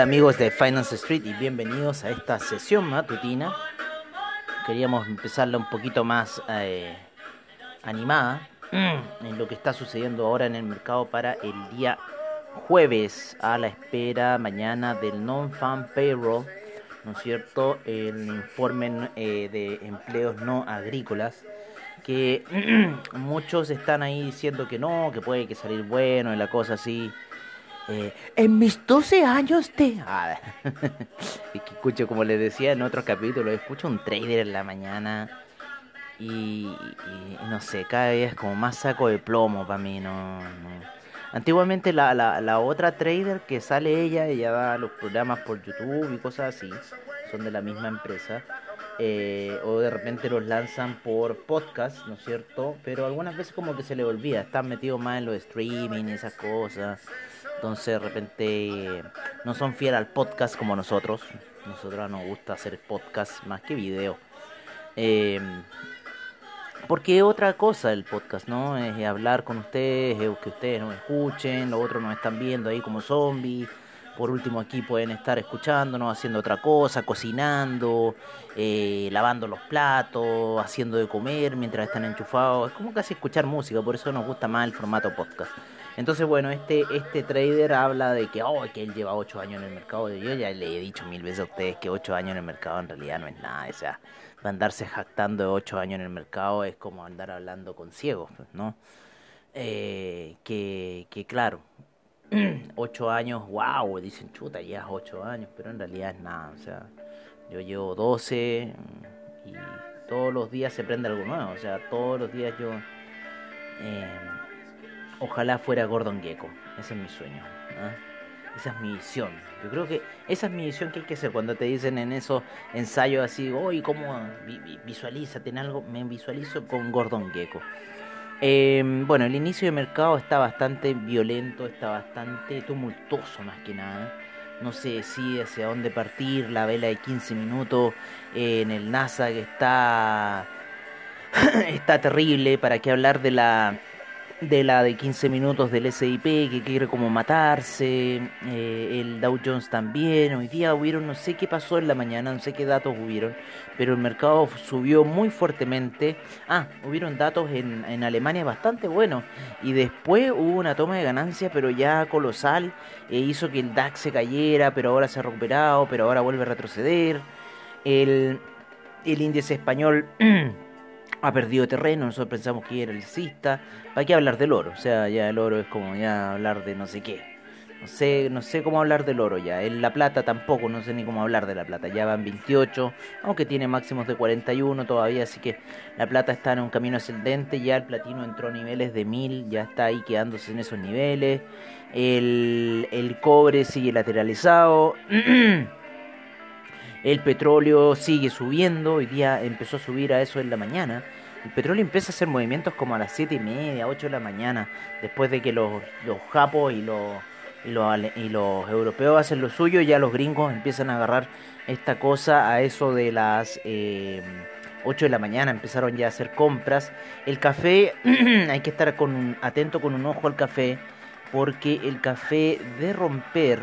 Hola amigos de Finance Street y bienvenidos a esta sesión matutina. Queríamos empezarla un poquito más eh, animada en lo que está sucediendo ahora en el mercado para el día jueves a la espera mañana del non-farm payroll, ¿no es cierto? El informe eh, de empleos no agrícolas que muchos están ahí diciendo que no, que puede que salir bueno y la cosa así. Eh, en mis 12 años de... Escucho, como les decía en otros capítulos, escucho un trader en la mañana y, no sé, cada día es como más saco de plomo para mí, no. Antiguamente la, la, la otra trader que sale ella, ella da los programas por YouTube y cosas así, son de la misma empresa. Eh, o de repente los lanzan por podcast, ¿no es cierto? Pero algunas veces como que se le olvida, están metidos más en los streaming y esas cosas. Entonces de repente no son fieles al podcast como nosotros. Nosotros nos gusta hacer podcast más que video. Eh, porque otra cosa el podcast, ¿no? Es hablar con ustedes, es que ustedes nos escuchen, los otros nos están viendo ahí como zombies. Por último aquí pueden estar escuchándonos, haciendo otra cosa, cocinando, eh, lavando los platos, haciendo de comer mientras están enchufados. Es como casi escuchar música, por eso nos gusta más el formato podcast. Entonces, bueno, este, este trader habla de que, oh, que él lleva 8 años en el mercado. Yo ya le he dicho mil veces a ustedes que 8 años en el mercado en realidad no es nada. O sea, andarse jactando de 8 años en el mercado es como andar hablando con ciegos, pues, ¿no? Eh, que, que claro, 8 años, wow, dicen chuta, llevas 8 años, pero en realidad es nada. O sea, yo llevo 12 y todos los días se aprende algo nuevo. O sea, todos los días yo... eh, Ojalá fuera Gordon Gecko. Ese es mi sueño. ¿ah? Esa es mi visión. Yo creo que esa es mi visión que hay que hacer cuando te dicen en esos ensayos así, oye, ¿cómo vi- vi- visualízate en algo? Me visualizo con Gordon Gecko. Eh, bueno, el inicio de mercado está bastante violento, está bastante tumultuoso más que nada. No se decide hacia dónde partir. La vela de 15 minutos eh, en el NASA que está, está terrible. ¿Para qué hablar de la de la de 15 minutos del SIP que quiere como matarse, eh, el Dow Jones también, hoy día hubieron, no sé qué pasó en la mañana, no sé qué datos hubieron, pero el mercado subió muy fuertemente, ah, hubieron datos en, en Alemania bastante buenos, y después hubo una toma de ganancia, pero ya colosal, e hizo que el DAX se cayera, pero ahora se ha recuperado, pero ahora vuelve a retroceder, el, el índice español... ha perdido terreno, nosotros pensamos que era alcista. ¿Para qué hablar del oro? O sea, ya el oro es como ya hablar de no sé qué. No sé, no sé cómo hablar del oro ya. En la plata tampoco, no sé ni cómo hablar de la plata. Ya van 28, aunque tiene máximos de 41 todavía, así que la plata está en un camino ascendente. Ya el platino entró a niveles de 1000, ya está ahí quedándose en esos niveles. El, el cobre sigue lateralizado. El petróleo sigue subiendo, hoy día empezó a subir a eso en la mañana. El petróleo empieza a hacer movimientos como a las 7 y media, 8 de la mañana, después de que los, los japos y los, y, los, europeos hacen lo suyo, ya los gringos empiezan a agarrar esta cosa a eso de las eh, 8 de la mañana, empezaron ya a hacer compras. El café, hay que estar con atento con un ojo al café, porque el café de romper,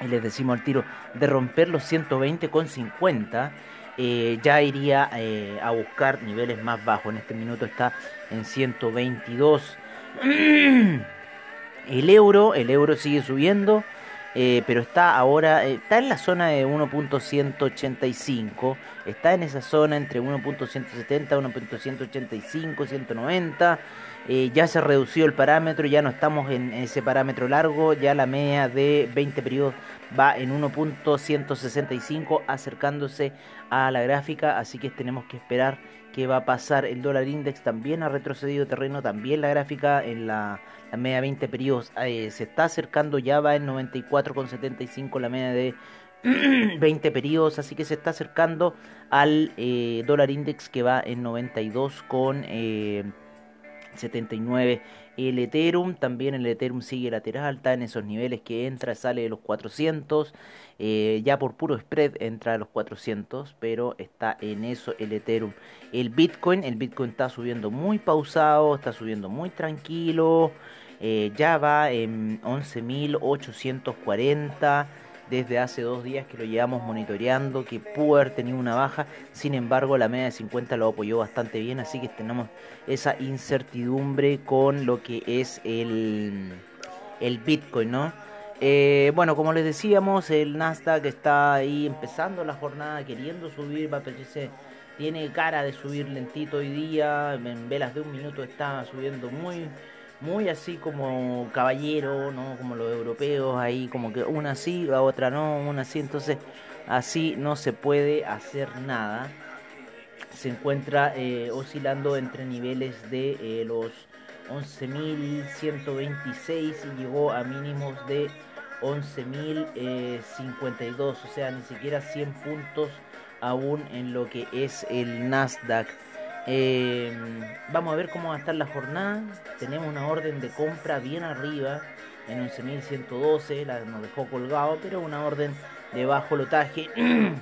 y les decimos al tiro, de romper los 120,50, eh, ya iría eh, a buscar niveles más bajos. En este minuto está en 122. El euro, el euro sigue subiendo, eh, pero está ahora, eh, está en la zona de 1.185, está en esa zona entre 1.170, 1.185, 190. Eh, ya se redució el parámetro, ya no estamos en ese parámetro largo, ya la media de 20 periodos va en 1.165 acercándose a la gráfica, así que tenemos que esperar qué va a pasar. El dólar index también ha retrocedido terreno, también la gráfica en la, la media 20 periodos eh, se está acercando, ya va en 94,75 la media de 20 periodos, así que se está acercando al eh, dólar index que va en 92 con 79 el Ethereum, también el Ethereum sigue lateral, está en esos niveles que entra, sale de los 400, eh, ya por puro spread entra a los 400, pero está en eso el Ethereum. El Bitcoin, el Bitcoin está subiendo muy pausado, está subiendo muy tranquilo, eh, ya va en 11.840 desde hace dos días que lo llevamos monitoreando, que pudo haber tenido una baja, sin embargo la media de 50 lo apoyó bastante bien, así que tenemos esa incertidumbre con lo que es el, el Bitcoin, ¿no? Eh, bueno, como les decíamos, el Nasdaq está ahí empezando la jornada, queriendo subir, va a pedirse, tiene cara de subir lentito hoy día, en velas de un minuto está subiendo muy muy así como caballero, ¿no? Como los europeos, ahí como que una sí, la otra no, una sí, entonces así no se puede hacer nada. Se encuentra eh, oscilando entre niveles de eh, los 11.126 y llegó a mínimos de 11.052, o sea, ni siquiera 100 puntos aún en lo que es el Nasdaq. Eh, vamos a ver cómo va a estar la jornada. Tenemos una orden de compra bien arriba en 11.112, la nos dejó colgado, pero una orden de bajo lotaje.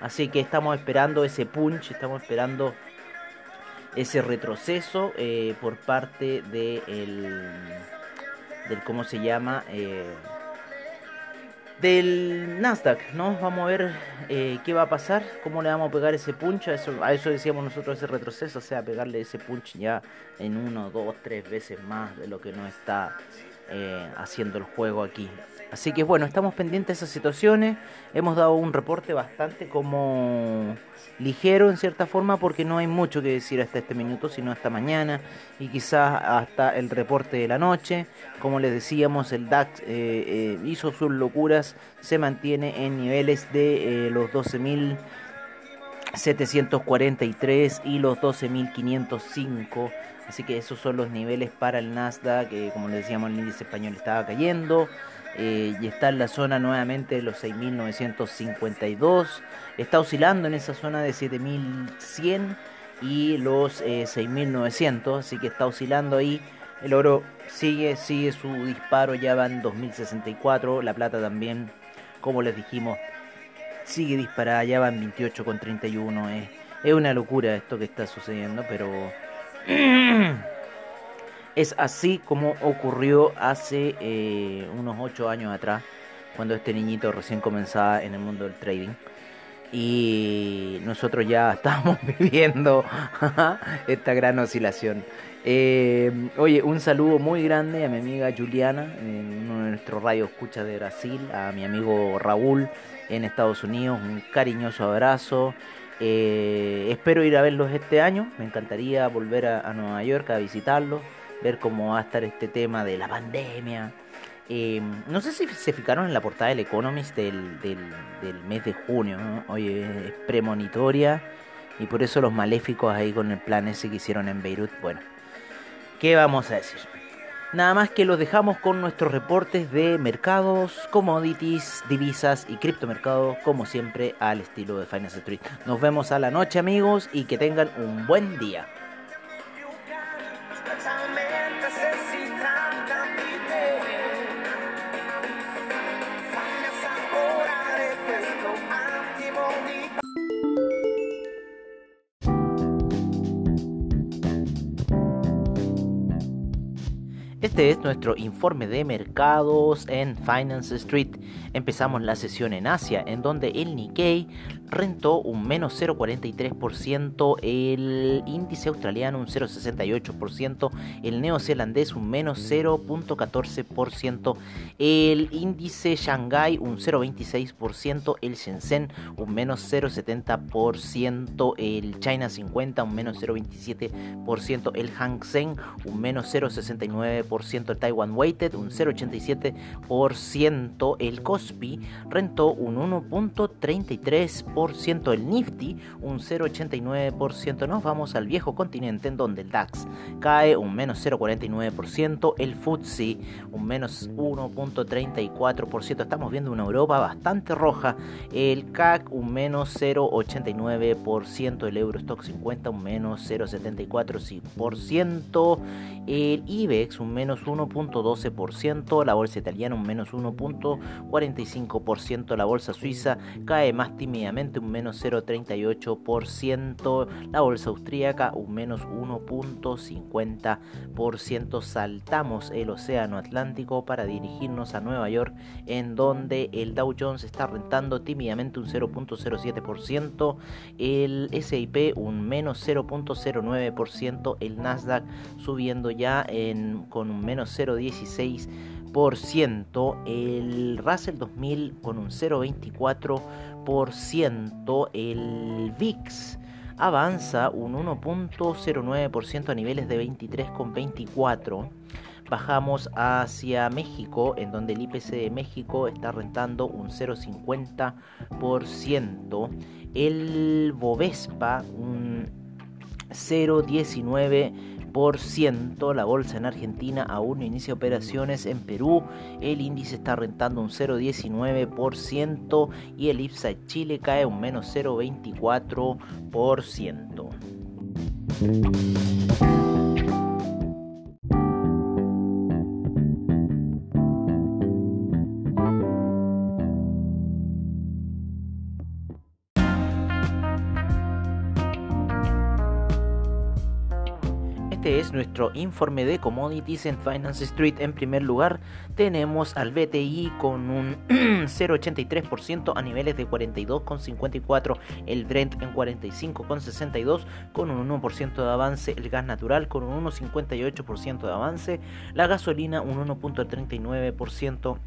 Así que estamos esperando ese punch, estamos esperando ese retroceso eh, por parte de el, del cómo se llama eh, del Nasdaq, ¿no? Vamos a ver eh, qué va a pasar, cómo le vamos a pegar ese punch, a eso, a eso decíamos nosotros ese retroceso, o sea, pegarle ese punch ya en uno, dos, tres veces más de lo que nos está eh, haciendo el juego aquí. Así que bueno, estamos pendientes de esas situaciones, hemos dado un reporte bastante como ligero en cierta forma porque no hay mucho que decir hasta este minuto, sino hasta mañana y quizás hasta el reporte de la noche. Como les decíamos, el DAX eh, eh, hizo sus locuras, se mantiene en niveles de los 12.743 y los 12.505. Así que esos son los niveles para el Nasdaq, que como les decíamos el índice español estaba cayendo. Eh, y está en la zona nuevamente de los 6.952. Está oscilando en esa zona de 7.100 y los eh, 6.900, así que está oscilando ahí. El oro sigue, sigue su disparo, ya van 2.064. La plata también, como les dijimos, sigue disparada, ya van 28,31. Es, es una locura esto que está sucediendo, pero es así como ocurrió hace eh, unos 8 años atrás, cuando este niñito recién comenzaba en el mundo del trading. Y nosotros ya estábamos viviendo esta gran oscilación. Eh, oye, un saludo muy grande a mi amiga Juliana, en uno de nuestros radios escucha de Brasil, a mi amigo Raúl en Estados Unidos, un cariñoso abrazo. Eh, espero ir a verlos este año, me encantaría volver a, a Nueva York a visitarlos, ver cómo va a estar este tema de la pandemia. Eh, no sé si se fijaron en la portada del Economist del, del, del mes de junio, ¿no? Oye, es premonitoria y por eso los maléficos ahí con el plan ese que hicieron en Beirut, bueno, ¿qué vamos a decir? Nada más que los dejamos con nuestros reportes de mercados, commodities, divisas y criptomercados, como siempre, al estilo de Finance Street. Nos vemos a la noche, amigos, y que tengan un buen día. Este es nuestro informe de mercados en Finance Street. Empezamos la sesión en Asia, en donde el Nikkei rentó un menos 0,43%, el índice australiano un 0,68%, el neozelandés un menos 0,14%, el índice Shanghai un 0,26%, el Shenzhen un menos 0,70%, el China 50 un menos 0,27%, el Hang Seng un menos 0,69%, 0,87%, el Taiwan Weighted un 0,87%, el Kospi rentó un 1,33%, el Nifty un 0,89%. Nos vamos al viejo continente en donde el DAX cae un menos 0,49%, el FTSE un menos 1,34%. Estamos viendo una Europa bastante roja, el CAC un menos 0,89%, el Eurostock 50 un menos 0,74%, el IBEX un menos 1.12%, la bolsa italiana un menos 1.45%, la bolsa suiza cae más tímidamente un menos 0.38%, la bolsa austríaca un menos 1.50%. Saltamos el océano Atlántico para dirigirnos a Nueva York en donde el Dow Jones está rentando tímidamente un 0.07%, el SIP un menos 0.09%, el Nasdaq subiendo ya con un menos 0.16%, el Russell 2000 con un 0.24%, el VIX avanza un 1.09% a niveles de 23,24%. Bajamos hacia México, en donde el IPC de México está rentando un 0,50%. El Bovespa un 0,19%. La bolsa en Argentina aún no inicia operaciones. En Perú el índice está rentando un 0,19% y el IPSA de Chile cae un menos 0,24%. Este es nuestro informe de commodities en Finance Street. En primer lugar, tenemos al BTI con un 0,83% a niveles de 42,54. El Brent en 45,62 con un 1% de avance. El gas natural con un 1,58% de avance. La gasolina un 1,39%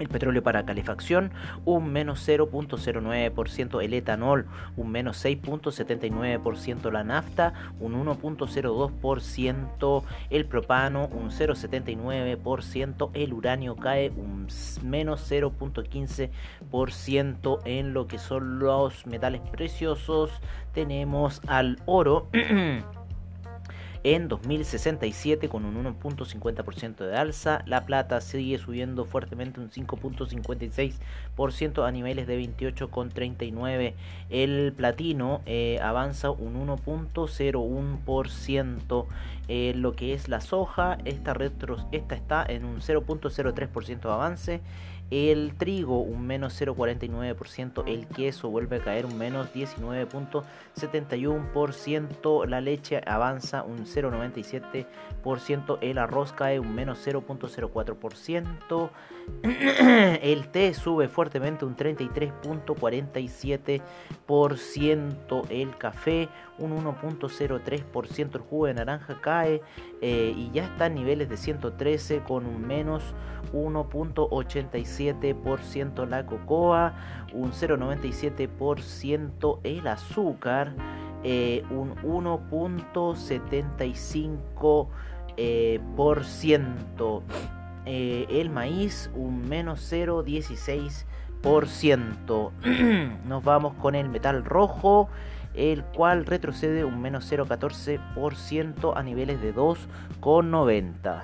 el petróleo para calefacción un menos 0.09%, el etanol un menos 6.79%, la nafta un 1.02%, el propano un 0.79%, el uranio cae un menos 0.15% en lo que son los metales preciosos. Tenemos al oro. en 2067 con un 1.50% de alza. La plata sigue subiendo fuertemente un 5.56% a niveles de 28,39. El platino eh, avanza un 1.01%. Eh, lo que es la soja, esta, retro, esta está en un 0.03% de avance. El trigo un menos 0,49%, el queso vuelve a caer un menos 19.71%, la leche avanza un 0,97%, el arroz cae un menos 0.04%, el té sube fuertemente un 33.47%, el café un 1.03%, el jugo de naranja cae eh, y ya está en niveles de 113 con un menos 1.87% la cocoa, un 0.97% el azúcar, eh, un 1.75%. Eh. Eh, el maíz un menos 0,16%. Nos vamos con el metal rojo, el cual retrocede un menos 0,14% a niveles de 2,90.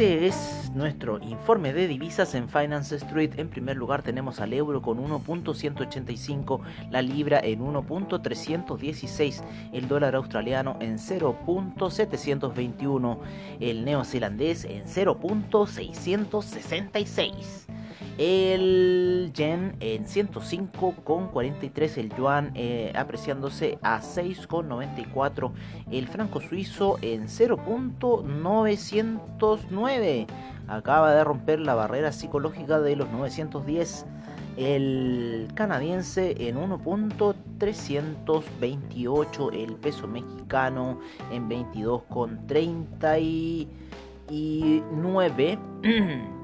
Este es nuestro informe de divisas en Finance Street. En primer lugar tenemos al euro con 1.185, la libra en 1.316, el dólar australiano en 0.721, el neozelandés en 0.666. El yen en 105,43, el yuan eh, apreciándose a 6,94, el franco suizo en 0.909, acaba de romper la barrera psicológica de los 910, el canadiense en 1.328, el peso mexicano en 22,39.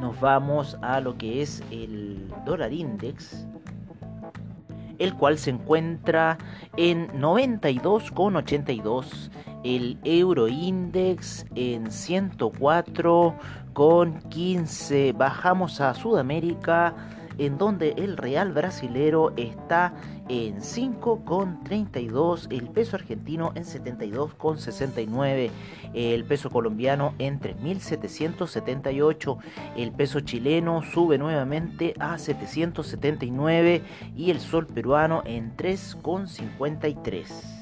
nos vamos a lo que es el dólar index, el cual se encuentra en 92,82. El euro index en 104,15. Bajamos a Sudamérica en donde el real brasilero está en 5,32, el peso argentino en 72,69, el peso colombiano en 3.778, el peso chileno sube nuevamente a 779 y el sol peruano en 3,53.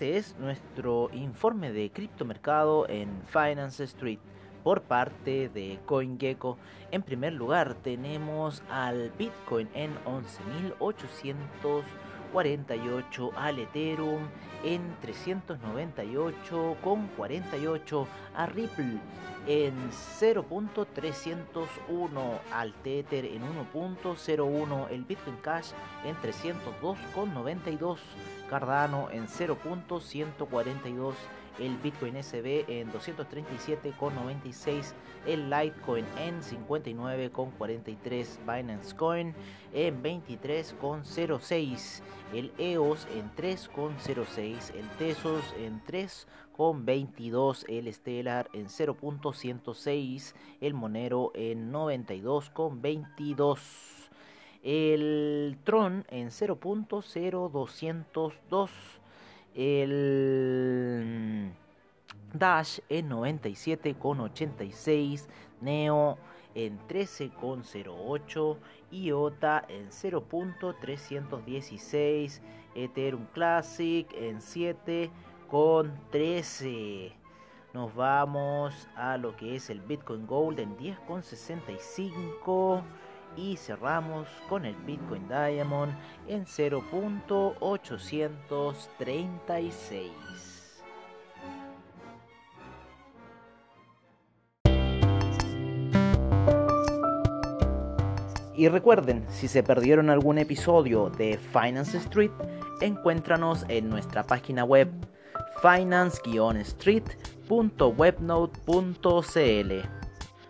Este es nuestro informe de criptomercado en Finance Street por parte de CoinGecko. En primer lugar tenemos al Bitcoin en 11.848, al Ethereum en 398,48, a Ripple en 0.301, al Tether en 1.01, el Bitcoin Cash en 302,92. Cardano en 0.142, el Bitcoin SB en 237,96, el Litecoin en 59,43, Binance Coin en 23,06, el EOS en 3,06, el Tesos en 3,22, el Stellar en 0.106, el Monero en 92,22 el Tron en 0.0202, el Dash en 97,86, Neo en 13,08, IOTA en 0.316, Ethereum Classic en 7,13. Nos vamos a lo que es el Bitcoin Gold en 10,65 y cerramos con el Bitcoin Diamond en 0.836. Y recuerden, si se perdieron algún episodio de Finance Street, encuéntranos en nuestra página web finance-street.webnote.cl